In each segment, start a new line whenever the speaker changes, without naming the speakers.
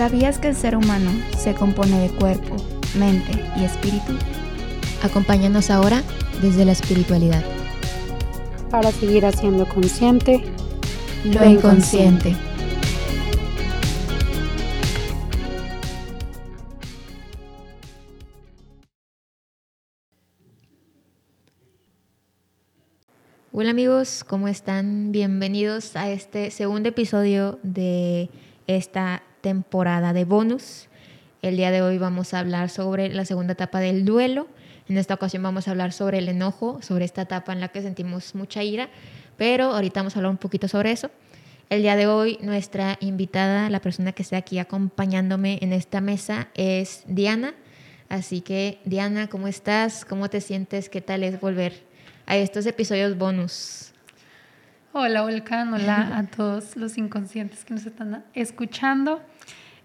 ¿Sabías que el ser humano se compone de cuerpo, mente y espíritu?
Acompáñanos ahora desde la espiritualidad.
Para seguir haciendo consciente
lo inconsciente. Hola amigos, ¿cómo están? Bienvenidos a este segundo episodio de esta temporada de bonus. El día de hoy vamos a hablar sobre la segunda etapa del duelo. En esta ocasión vamos a hablar sobre el enojo, sobre esta etapa en la que sentimos mucha ira, pero ahorita vamos a hablar un poquito sobre eso. El día de hoy nuestra invitada, la persona que está aquí acompañándome en esta mesa es Diana. Así que Diana, ¿cómo estás? ¿Cómo te sientes? ¿Qué tal es volver a estos episodios bonus.
Hola Volcán, hola a todos los inconscientes que nos están escuchando.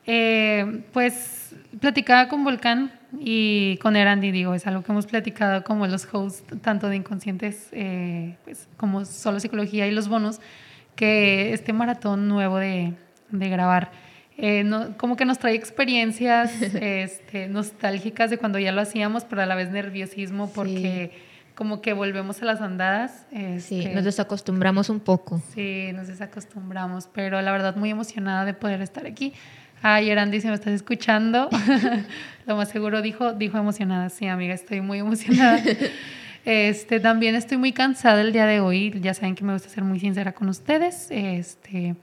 Eh, pues platicaba con Volcán y con Erandi, digo, es algo que hemos platicado como los hosts, tanto de inconscientes eh, pues, como solo psicología y los bonos, que este maratón nuevo de, de grabar, eh, como que nos trae experiencias este, nostálgicas de cuando ya lo hacíamos, pero a la vez nerviosismo porque como que volvemos a las andadas.
sí, este, nos desacostumbramos un poco.
Sí, nos desacostumbramos, pero la verdad muy emocionada de poder estar aquí. Ay, Erandi, si me estás escuchando, lo más seguro dijo, dijo emocionada. Sí, amiga, estoy muy emocionada. Este, también estoy muy cansada el día de hoy. Ya saben que me gusta ser muy sincera con ustedes. Este,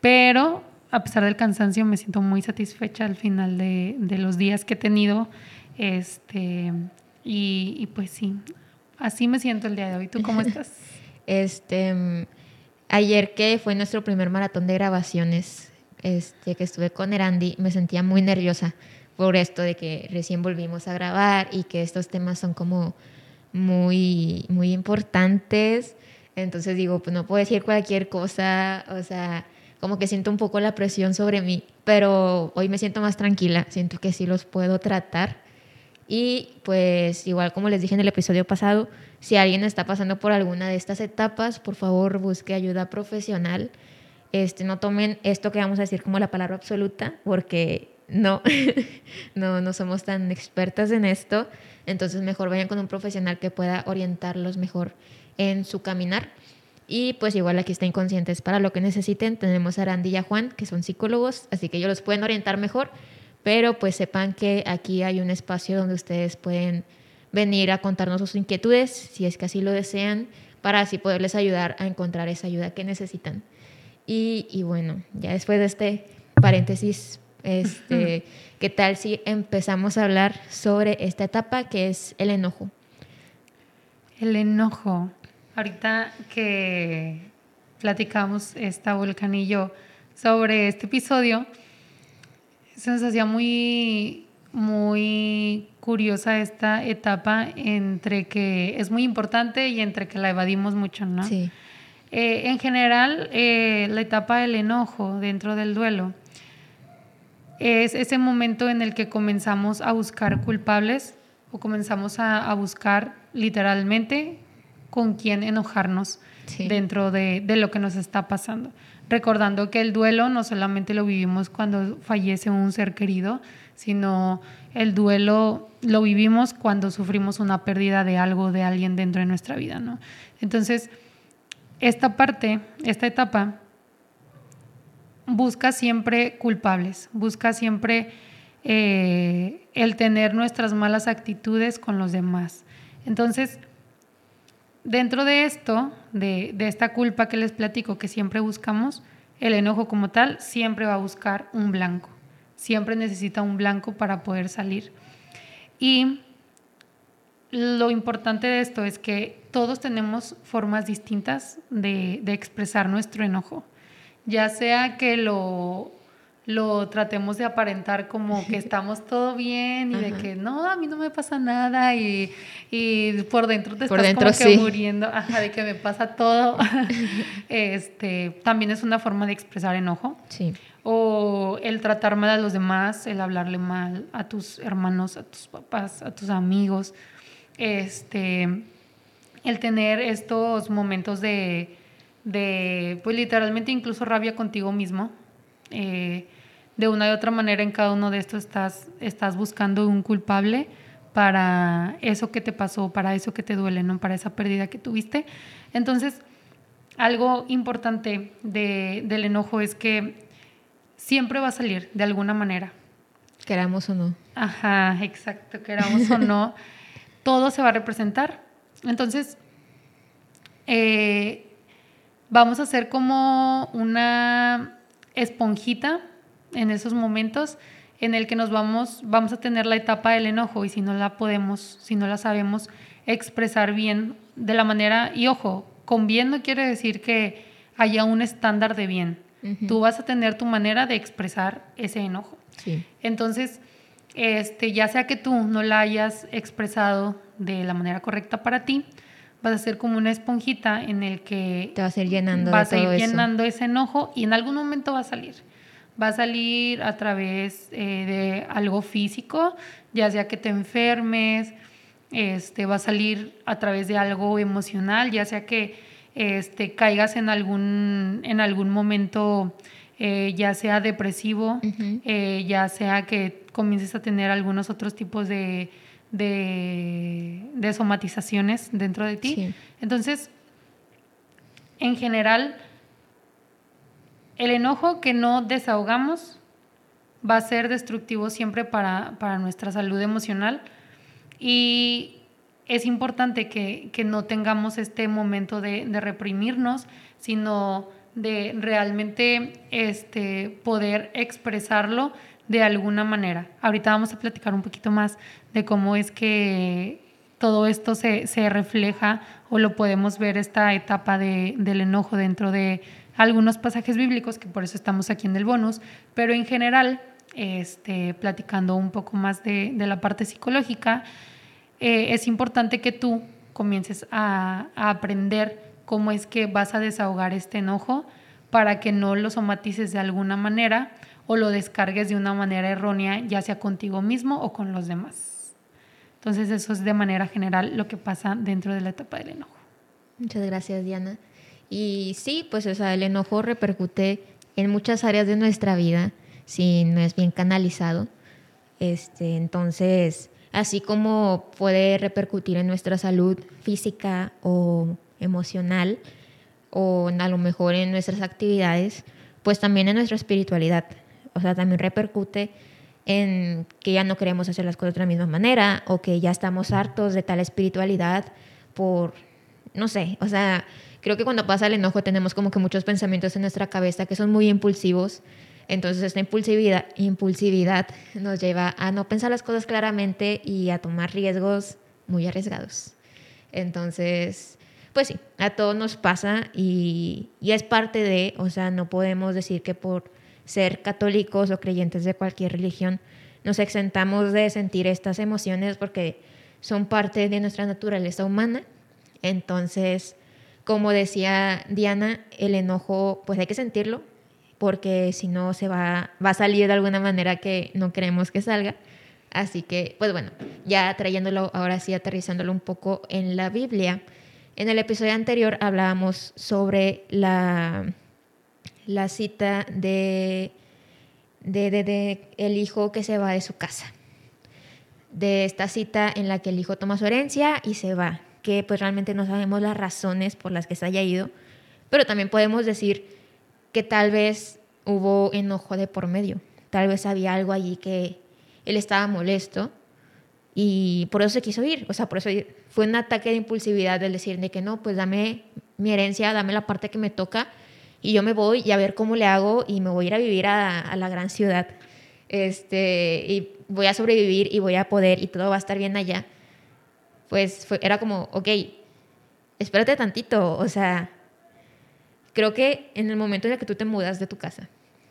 pero a pesar del cansancio, me siento muy satisfecha al final de, de los días que he tenido. Este, y, y, pues sí, Así me siento el día de hoy. ¿Tú cómo estás?
este, ayer que fue nuestro primer maratón de grabaciones, este, que estuve con Erandi, me sentía muy nerviosa por esto de que recién volvimos a grabar y que estos temas son como muy, muy importantes. Entonces digo, pues no puedo decir cualquier cosa, o sea, como que siento un poco la presión sobre mí, pero hoy me siento más tranquila, siento que sí los puedo tratar y pues igual como les dije en el episodio pasado, si alguien está pasando por alguna de estas etapas, por favor busque ayuda profesional. Este, no tomen esto que vamos a decir como la palabra absoluta, porque no, no, no somos tan expertas en esto. Entonces mejor vayan con un profesional que pueda orientarlos mejor en su caminar. Y pues igual aquí está Inconscientes para lo que necesiten. Tenemos a Randy y a Juan, que son psicólogos, así que ellos los pueden orientar mejor pero pues sepan que aquí hay un espacio donde ustedes pueden venir a contarnos sus inquietudes, si es que así lo desean, para así poderles ayudar a encontrar esa ayuda que necesitan. Y, bueno, ya después de este paréntesis, este, ¿qué tal si empezamos a hablar sobre esta etapa que es el enojo?
El enojo. Ahorita que platicamos esta volcanillo sobre este episodio, se nos hacía muy, muy curiosa esta etapa entre que es muy importante y entre que la evadimos mucho, ¿no?
Sí.
Eh, en general, eh, la etapa del enojo dentro del duelo es ese momento en el que comenzamos a buscar culpables o comenzamos a, buscar literalmente con quién enojarnos dentro de, de, lo que nos está pasando recordando que el duelo no solamente lo vivimos cuando fallece un ser querido, sino el duelo lo vivimos cuando sufrimos una pérdida de algo, de alguien dentro de nuestra vida, ¿no? Entonces, esta parte, esta etapa, busca siempre culpables, busca siempre eh, el tener nuestras malas actitudes con los demás. Entonces, Dentro de esto, de, esta culpa que les platico que siempre buscamos, el enojo como tal siempre va a buscar un blanco. Siempre necesita un blanco para poder salir. Y lo importante de esto es que todos tenemos formas distintas de, de expresar nuestro enojo. Ya sea que lo lo tratemos de aparentar como que estamos todo bien y de que no, a mí no me pasa nada y, por dentro te estás como que muriendo, de que me pasa todo. este, también es una forma de expresar enojo.
Sí.
O el tratar mal a los demás, el hablarle mal a tus hermanos, a tus papás, a tus amigos. Este, el tener estos momentos de, de pues literalmente incluso rabia contigo mismo. Eh, de una y otra manera en cada uno de estos estás, estás buscando un culpable para eso que te pasó, para eso que te duele, ¿no? Para esa pérdida que tuviste. Entonces, algo importante del enojo es que siempre va a salir de alguna manera.
Queramos o no.
Ajá, exacto, queramos o no. Todo se va a representar. Entonces, eh, vamos a hacer como una esponjita en esos momentos en el que nos vamos, vamos a tener la etapa del enojo y si no la podemos, si no la sabemos expresar bien de la manera, y ojo, con bien no quiere decir que haya un estándar de bien. Tú vas a tener tu manera de expresar ese enojo. Entonces, este, ya sea que tú no la hayas expresado de la manera correcta para ti, vas a ser como una esponjita en el que
te vas a ir llenando
vas a ir llenando ese enojo y en algún momento va a salir va a salir a través eh, de algo físico, ya sea que te enfermes, este, va a salir a través de algo emocional, ya sea que este, caigas en algún, en algún momento, eh, ya sea depresivo, eh, ya sea que comiences a tener algunos otros tipos de, de, somatizaciones dentro de ti. Entonces, en general, el enojo que no desahogamos va a ser destructivo siempre para, nuestra salud emocional y es importante que, no tengamos este momento de, reprimirnos, sino de realmente este, poder expresarlo de alguna manera. Ahorita vamos a platicar un poquito más de cómo es que todo esto se, refleja o lo podemos ver esta etapa del enojo dentro de algunos pasajes bíblicos, que por eso estamos aquí en el bonus, pero en general, este, platicando un poco más de, la parte psicológica, eh, es importante que tú comiences a, aprender cómo es que vas a desahogar este enojo para que no lo somatices de alguna manera o lo descargues de una manera errónea, ya sea contigo mismo o con los demás. Entonces eso es de manera general lo que pasa dentro de la etapa del enojo.
Muchas gracias, Diana. Y sí, pues o sea, el enojo repercute en muchas áreas de nuestra vida si no es bien canalizado. Este, entonces, así como puede repercutir en nuestra salud física o emocional, o a lo mejor en nuestras actividades, pues también en nuestra espiritualidad. O sea, también repercute en que ya no queremos hacer las cosas de la misma manera o que ya estamos hartos de tal espiritualidad por, no sé, o sea, creo que cuando pasa el enojo tenemos como que muchos pensamientos en nuestra cabeza que son muy impulsivos. Entonces esta impulsividad, impulsividad nos lleva a no pensar las cosas claramente y a tomar riesgos muy arriesgados. Entonces, pues sí, a todos nos pasa y, y es parte de, o sea, no podemos decir que por ser católicos o creyentes de cualquier religión nos exentamos de sentir estas emociones porque son parte de nuestra naturaleza humana. Entonces, como decía Diana, el enojo pues hay que sentirlo porque si no se va, va a salir de alguna manera que no queremos que salga. Así que, pues bueno, ya trayéndolo ahora sí, aterrizándolo un poco en la Biblia. En el episodio anterior hablábamos sobre la, la cita de, de, de, el hijo que se va de su casa. De esta cita en la que el hijo toma su herencia y se va que pues realmente no sabemos las razones por las que se haya ido, pero también podemos decir que tal vez hubo enojo de por medio, tal vez había algo allí que él estaba molesto y por eso se quiso ir, o sea, por eso fue un ataque de impulsividad del decir de que no, pues dame mi herencia, dame la parte que me toca y yo me voy y a ver cómo le hago y me voy a ir a vivir a, a la gran ciudad. Este, y voy a sobrevivir y voy a poder y todo va a estar bien allá pues era como, ok, espérate tantito, o sea, creo que en el momento en el que tú te mudas de tu casa,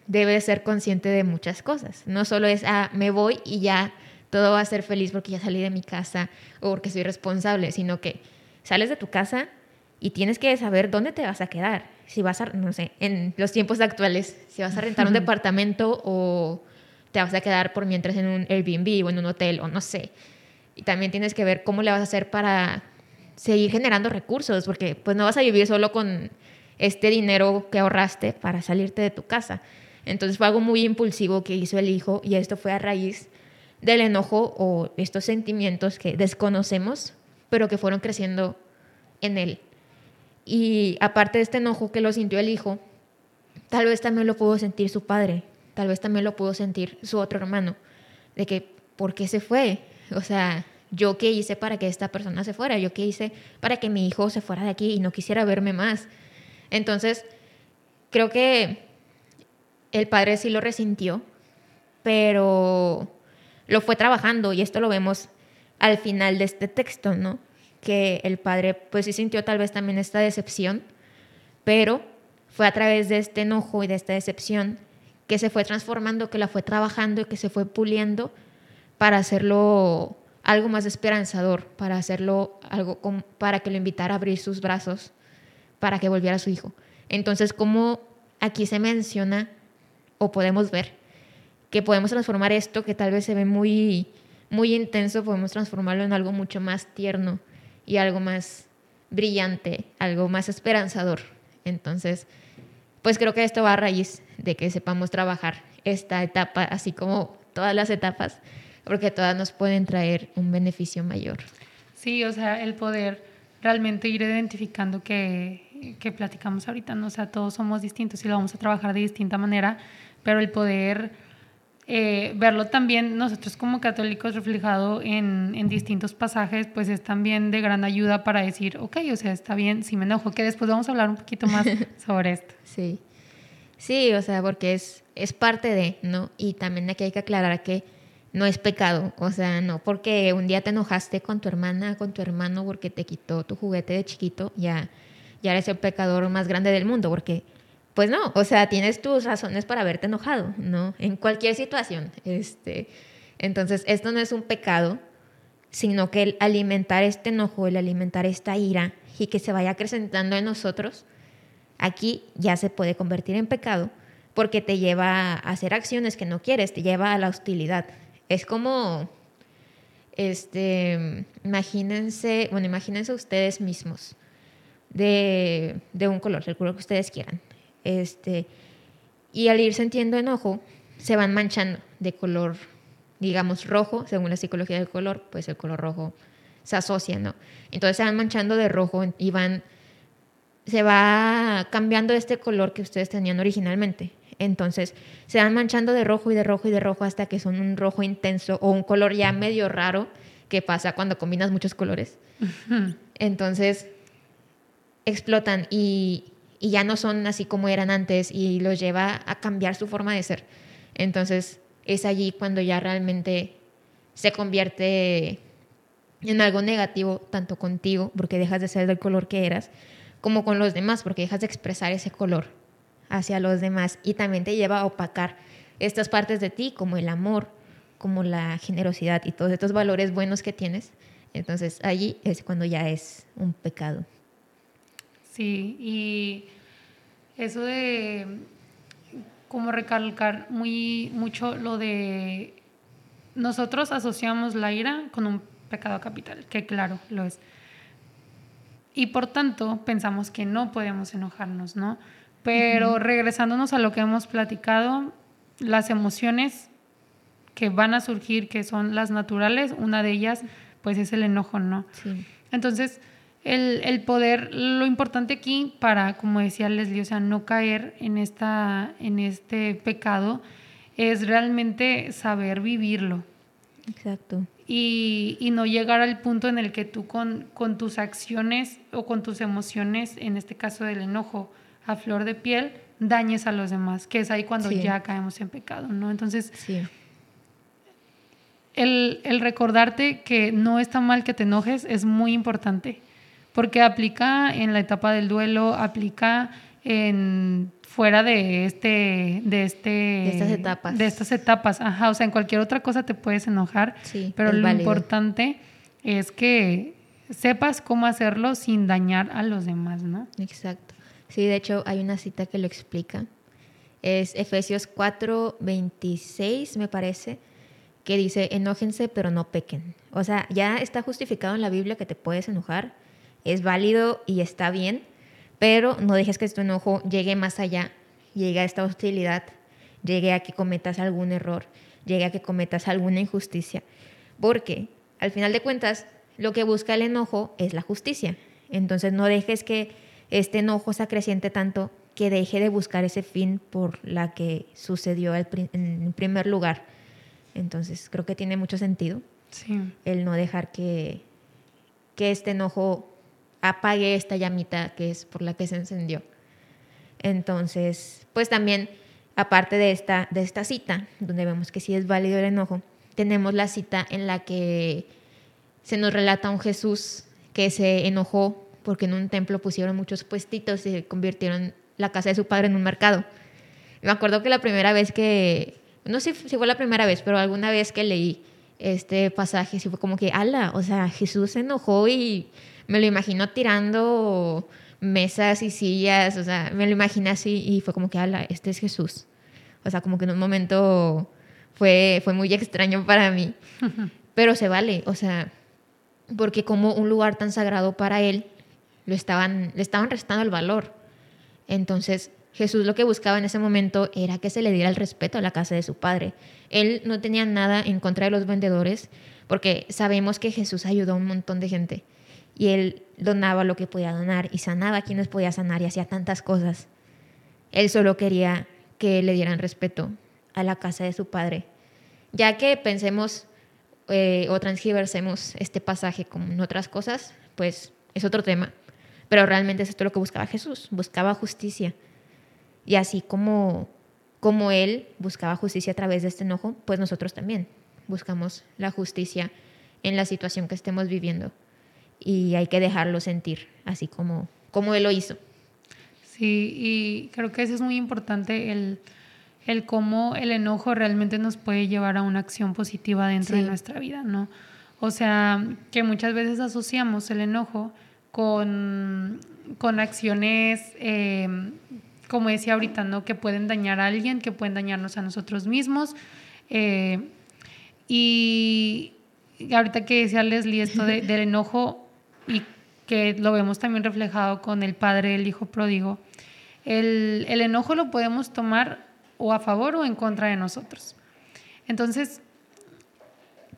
debes ser consciente de muchas cosas. No solo es, ah, me voy y ya todo va a ser feliz porque ya salí de mi casa o porque soy responsable, sino que sales de tu casa y tienes que saber dónde te vas a quedar. Si vas a, no sé, en los tiempos actuales, si vas a rentar un departamento o te vas a quedar por mientras en un Airbnb o en un hotel o no sé. Y también tienes que ver cómo le vas a hacer para seguir generando recursos, porque pues no vas a vivir solo con este dinero que ahorraste para salirte de tu casa. Entonces fue algo muy impulsivo que hizo el hijo y esto fue a raíz del enojo o estos sentimientos que desconocemos, pero que fueron creciendo en él. Y aparte de este enojo que lo sintió el hijo, tal vez también lo pudo sentir su padre, tal vez también lo pudo sentir su otro hermano, de que, ¿por qué se fue? O sea, ¿yo qué hice para que esta persona se fuera? ¿Yo qué hice para que mi hijo se fuera de aquí y no quisiera verme más? Entonces, creo que el padre sí lo resintió, pero lo fue trabajando y esto lo vemos al final de este texto, ¿no? Que el padre pues sí sintió tal vez también esta decepción, pero fue a través de este enojo y de esta decepción que se fue transformando, que la fue trabajando y que se fue puliendo para hacerlo algo más esperanzador, para hacerlo algo para que lo invitara a abrir sus brazos, para que volviera a su hijo. Entonces, como aquí se menciona o podemos ver que podemos transformar esto que tal vez se ve muy muy intenso, podemos transformarlo en algo mucho más tierno y algo más brillante, algo más esperanzador. Entonces, pues creo que esto va a raíz de que sepamos trabajar esta etapa, así como todas las etapas, porque todas nos pueden traer un beneficio mayor.
Sí, o sea, el poder realmente ir identificando que, que platicamos ahorita, ¿no? o sea, todos somos distintos y lo vamos a trabajar de distinta manera, pero el poder eh, verlo también nosotros como católicos reflejado en, en, distintos pasajes, pues es también de gran ayuda para decir, ok, o sea, está bien, si me enojo, que después vamos a hablar un poquito más sobre esto.
Sí, sí, o sea, porque es, es parte de, ¿no? Y también aquí hay que aclarar que no es pecado, o sea, no porque un día te enojaste con tu hermana, con tu hermano, porque te quitó tu juguete de chiquito, ya, ya eres el pecador más grande del mundo, porque pues no, o sea, tienes tus razones para haberte enojado, ¿no? En cualquier situación. Este, entonces, esto no es un pecado, sino que el alimentar este enojo, el alimentar esta ira y que se vaya acrecentando en nosotros, aquí ya se puede convertir en pecado porque te lleva a hacer acciones que no quieres, te lleva a la hostilidad. Es como, este, imagínense, bueno, imagínense ustedes mismos de, un color, el color que ustedes quieran este, y al ir sintiendo enojo, se van manchando de color, digamos, rojo, según la psicología del color, pues el color rojo se asocia, ¿no? Entonces se van manchando de rojo y van, se va cambiando este color que ustedes tenían originalmente. Entonces se van manchando de rojo y de rojo y de rojo hasta que son un rojo intenso o un color ya medio raro que pasa cuando combinas muchos colores. Entonces explotan y, y ya no son así como eran antes y los lleva a cambiar su forma de ser. Entonces es allí cuando ya realmente se convierte en algo negativo, tanto contigo, porque dejas de ser del color que eras, como con los demás, porque dejas de expresar ese color hacia los demás y también te lleva a opacar estas partes de ti, como el amor, como la generosidad y todos estos valores buenos que tienes. Entonces allí es cuando ya es un pecado.
Sí, y eso de como recalcar muy mucho lo de nosotros asociamos la ira con un pecado capital, que claro, lo es. Y por tanto pensamos que no podemos enojarnos, ¿no? Pero regresándonos a lo que hemos platicado, las emociones que van a surgir, que son las naturales, una de ellas pues es el enojo, ¿no? Sí. Entonces, el, poder, lo importante aquí para, como decía Leslie, o sea, no caer en, esta, en este pecado, es realmente saber vivirlo.
Exacto.
Y, y, no llegar al punto en el que tú con, con, tus acciones o con tus emociones, en este caso del enojo, a flor de piel, dañes a los demás, que es ahí cuando ya caemos en pecado, ¿no? Entonces, sí. el, el recordarte que no está mal que te enojes es muy importante porque aplica en la etapa del duelo, aplica en fuera de este de este
de estas etapas.
de estas etapas ajá o sea en cualquier otra cosa te puedes enojar sí, pero lo importante es que sepas cómo hacerlo sin dañar a los demás no
exacto sí de hecho hay una cita que lo explica es Efesios 4 26 me parece que dice enójense pero no pequen o sea ya está justificado en la Biblia que te puedes enojar es válido y está bien, pero no dejes que tu enojo llegue más allá, llegue a esta hostilidad llegue a que cometas algún error, llegue a que cometas alguna injusticia. Porque al final de cuentas, lo que busca el enojo es la justicia. Entonces no dejes que este enojo se acreciente tanto que deje de buscar ese fin por la que sucedió en primer lugar. Entonces creo que tiene mucho sentido el no dejar que, que este enojo apague esta llamita que es por la que se encendió. Entonces, pues también, aparte de esta, de esta cita, donde vemos que sí es válido el enojo, tenemos la cita en la que se nos relata un Jesús que se enojó porque en un templo pusieron muchos puestitos y se convirtieron la casa de su padre en un mercado. Me acuerdo que la primera vez que, no sé si fue la primera vez, pero alguna vez que leí este pasaje, sí fue como que, ala, o sea, Jesús se enojó y me lo imagino tirando mesas y sillas, o sea, me lo imaginé así y fue como que, ala, este es Jesús. O sea, como que en un momento fue, fue muy extraño para mí, pero se vale, o sea, porque como un lugar tan sagrado para él, lo estaban, le estaban restando el valor. Entonces, Jesús lo que buscaba en ese momento era que se le diera el respeto a la casa de su padre. Él no tenía nada en contra de los vendedores, porque sabemos que Jesús ayudó a un montón de gente y él donaba lo que podía donar y sanaba a quienes podía sanar y hacía tantas cosas. Él solo quería que le dieran respeto a la casa de su padre. Ya que pensemos eh, o transgiversemos este pasaje con otras cosas, pues es otro tema. Pero realmente es esto lo que buscaba Jesús, buscaba justicia. Y así como, como Él buscaba justicia a través de este enojo, pues nosotros también buscamos la justicia en la situación que estemos viviendo. Y hay que dejarlo sentir, así como, como Él lo hizo.
Sí, y creo que eso es muy importante, el, el cómo el enojo realmente nos puede llevar a una acción positiva dentro de nuestra vida, ¿no? O sea, que muchas veces asociamos el enojo con, con acciones, eh, como decía ahorita, ¿no? que pueden dañar a alguien, que pueden dañarnos a nosotros mismos. Eh, y ahorita que decía Leslie esto del enojo y que lo vemos también reflejado con el padre del hijo pródigo, el, el enojo lo podemos tomar o a favor o en contra de nosotros. Entonces,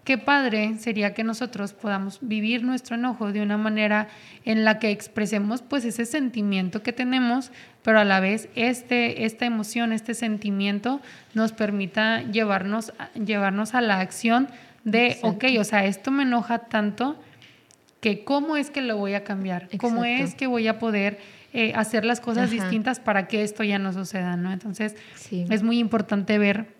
qué padre sería que nosotros podamos vivir nuestro enojo de una manera en la que expresemos pues ese sentimiento que tenemos, pero a la vez este, esta emoción, este sentimiento nos permita llevarnos, llevarnos a la acción de, ok, o sea, esto me enoja tanto que cómo es que lo voy a cambiar, cómo es que voy a poder eh, hacer las cosas distintas para que esto ya no suceda, ¿no? Entonces, es muy importante ver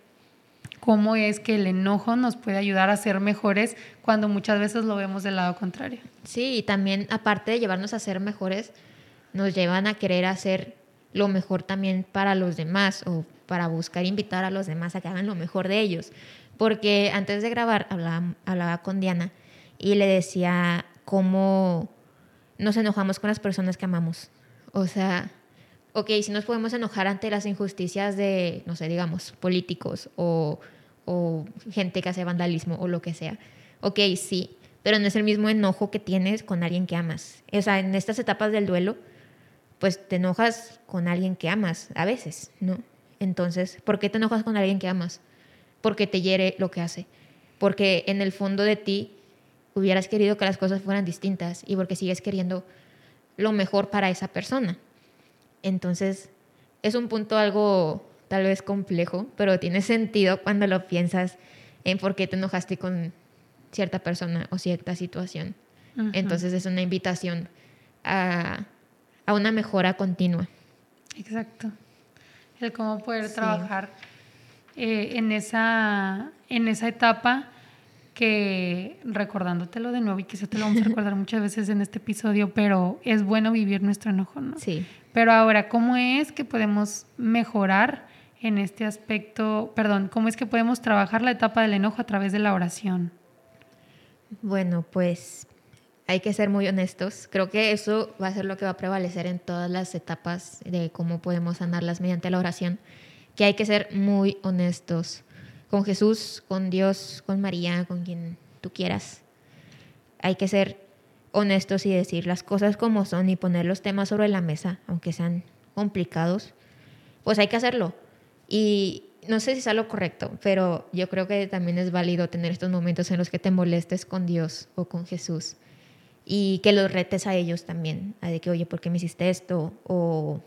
cómo es que el enojo nos puede ayudar a ser mejores cuando muchas veces lo vemos del lado contrario.
Sí, y también aparte de llevarnos a ser mejores, nos llevan a querer hacer lo mejor también para los demás o para buscar invitar a los demás a que hagan lo mejor de ellos. Porque antes de grabar hablaba, con Diana y le decía cómo nos enojamos con las personas que amamos. O sea, ok, si nos podemos enojar ante las injusticias de, no sé, digamos, políticos o, o gente que hace vandalismo o lo que sea. Ok, sí, pero no es el mismo enojo que tienes con alguien que amas. O sea, en estas etapas del duelo, pues te enojas con alguien que amas a veces, ¿no? Entonces, ¿por qué te enojas con alguien que amas? Porque te hiere lo que hace. Porque en el fondo de ti hubieras querido que las cosas fueran distintas y porque sigues queriendo lo mejor para esa persona. Entonces, es un punto algo tal vez complejo, pero tiene sentido cuando lo piensas en por qué te enojaste con cierta persona o cierta situación. Entonces es una invitación a, una mejora continua.
Exacto. El cómo poder trabajar eh, en, esa, en esa etapa que recordándotelo de nuevo y quizás te lo vamos a recordar muchas veces en este episodio, pero es bueno vivir nuestro enojo, ¿no?
Sí.
Pero ahora, ¿cómo es que podemos mejorar en este aspecto? Perdón, ¿cómo es que podemos trabajar la etapa del enojo a través de la oración?
Bueno, pues hay que ser muy honestos. Creo que eso va a ser lo que va a prevalecer en todas las etapas de cómo podemos sanarlas mediante la oración, que hay que ser muy honestos con Jesús, con Dios, con María, con quien tú quieras. Hay que ser honestos y decir las cosas como son y poner los temas sobre la mesa, aunque sean complicados, pues hay que hacerlo. Y
no sé si es lo correcto, pero yo creo que también es válido tener estos momentos en los que te molestes con Dios o con Jesús y que los retes a ellos también, a de que, oye, ¿por qué me hiciste esto? O,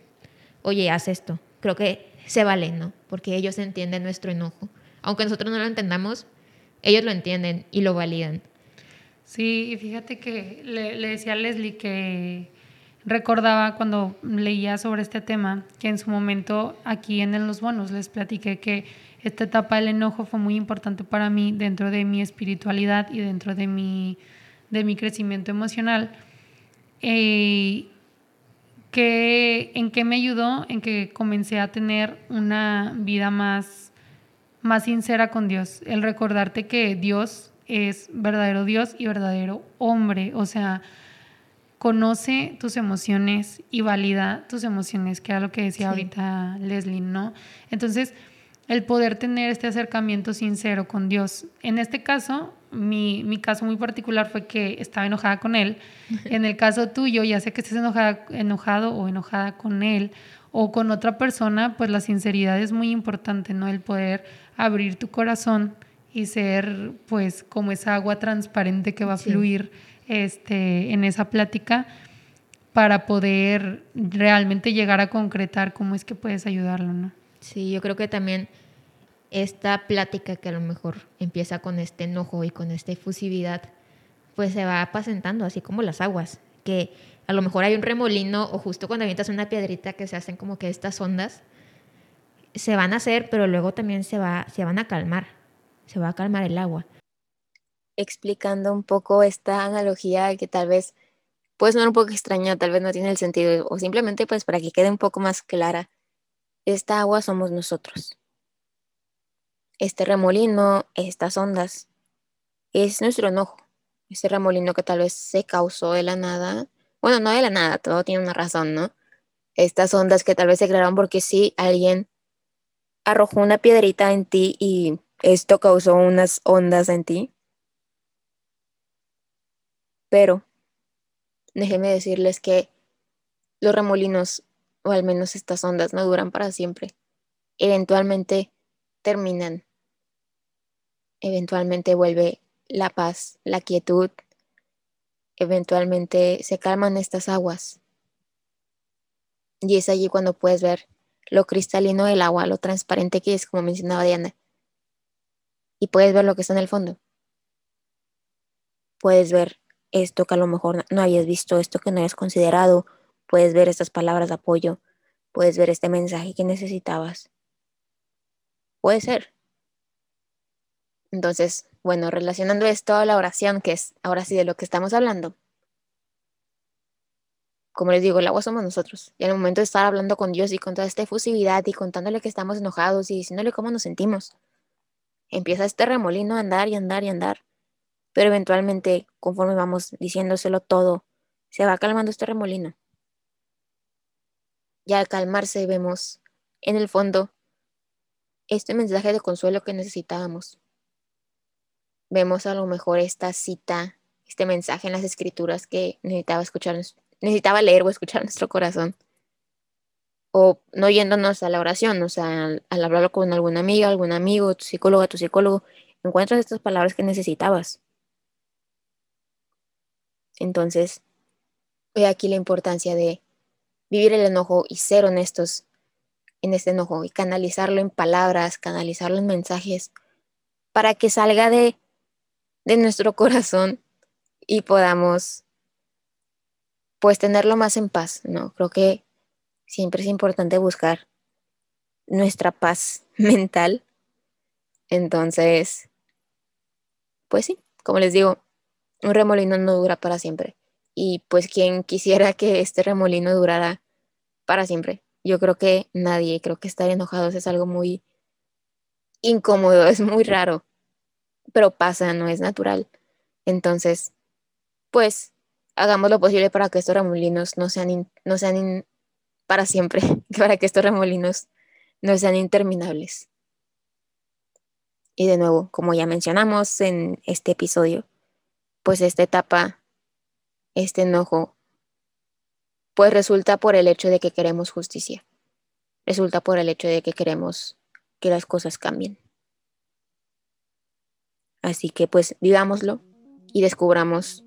oye, haz esto. Creo que se vale, ¿no? Porque ellos entienden nuestro enojo. Aunque nosotros no lo entendamos, ellos lo entienden y lo validan.
Sí, y fíjate que le, le decía a Leslie que recordaba cuando leía sobre este tema que en su momento aquí en Los Bonos les platiqué que esta etapa del enojo fue muy importante para mí dentro de mi espiritualidad y dentro de mi, de mi crecimiento emocional. Eh, que, ¿En qué me ayudó? En que comencé a tener una vida más, más sincera con Dios. El recordarte que Dios es verdadero Dios y verdadero hombre. O sea, conoce tus emociones y valida tus emociones, que era lo que decía ahorita Leslie, ¿no? Entonces, el poder tener este acercamiento sincero con Dios. En este caso, mi, mi, caso muy particular fue que estaba enojada con Él. En el caso tuyo, ya sé que estés enojada, enojado o enojada con Él o con otra persona, pues la sinceridad es muy importante, ¿no? El poder abrir tu corazón y ser, pues, como esa agua transparente que va a fluir este, en esa plática para poder realmente llegar a concretar cómo es que puedes ayudarlo, ¿no?
Sí, yo creo que también esta plática que a lo mejor empieza con este enojo y con esta efusividad, pues se va apacentando, así como las aguas, que a lo mejor hay un remolino o justo cuando avientas una piedrita que se hacen como que estas ondas, se van a hacer, pero luego también se, va, se van a calmar, se va a calmar el agua
explicando un poco esta analogía que tal vez puede sonar un poco extraña, tal vez no tiene el sentido, o simplemente pues para que quede un poco más clara, esta agua somos nosotros. Este remolino, estas ondas, es nuestro enojo, ese remolino que tal vez se causó de la nada, bueno, no de la nada, todo tiene una razón, ¿no? Estas ondas que tal vez se crearon porque sí, alguien arrojó una piedrita en ti y esto causó unas ondas en ti. Pero déjenme decirles que los remolinos, o al menos estas ondas, no duran para siempre. Eventualmente terminan. Eventualmente vuelve la paz, la quietud. Eventualmente se calman estas aguas. Y es allí cuando puedes ver lo cristalino del agua, lo transparente que es, como mencionaba Diana. Y puedes ver lo que está en el fondo. Puedes ver esto que a lo mejor no habías visto, esto que no habías considerado, puedes ver estas palabras de apoyo, puedes ver este mensaje que necesitabas. Puede ser. Entonces, bueno, relacionando esto a la oración, que es ahora sí de lo que estamos hablando. Como les digo, el agua somos nosotros. Y en el momento de estar hablando con Dios y con toda esta efusividad y contándole que estamos enojados y diciéndole cómo nos sentimos, empieza este remolino a andar y andar y andar pero eventualmente, conforme vamos diciéndoselo todo, se va calmando este remolino. Y al calmarse vemos en el fondo este mensaje de consuelo que necesitábamos. Vemos a lo mejor esta cita, este mensaje en las escrituras que necesitaba escuchar, necesitaba leer o escuchar nuestro corazón. O no yéndonos a la oración, o sea, al, al hablarlo con alguna amiga, algún amigo, tu psicólogo, tu psicólogo, encuentras estas palabras que necesitabas. Entonces, ve aquí la importancia de vivir el enojo y ser honestos en este enojo y canalizarlo en palabras, canalizarlo en mensajes, para que salga de, de nuestro corazón y podamos pues tenerlo más en paz, ¿no? Creo que siempre es importante buscar nuestra paz mental. Entonces, pues sí, como les digo, un remolino no dura para siempre. Y pues quien quisiera que este remolino durara para siempre. Yo creo que nadie, creo que estar enojados es algo muy incómodo, es muy raro, pero pasa, no es natural. Entonces, pues hagamos lo posible para que estos remolinos no sean, no sean para siempre, para que estos remolinos no sean interminables. Y de nuevo, como ya mencionamos en este episodio, pues esta etapa, este enojo, pues resulta por el hecho de que queremos justicia, resulta por el hecho de que queremos que las cosas cambien. Así que pues vivámoslo y descubramos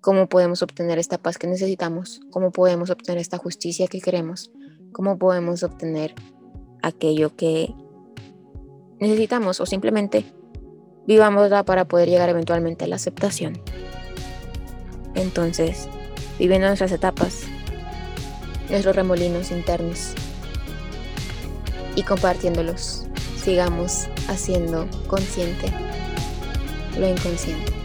cómo podemos obtener esta paz que necesitamos, cómo podemos obtener esta justicia que queremos, cómo podemos obtener aquello que necesitamos o simplemente vivámosla para poder llegar eventualmente a la aceptación. Entonces, viviendo nuestras etapas, nuestros remolinos internos y compartiéndolos, sigamos haciendo consciente lo inconsciente.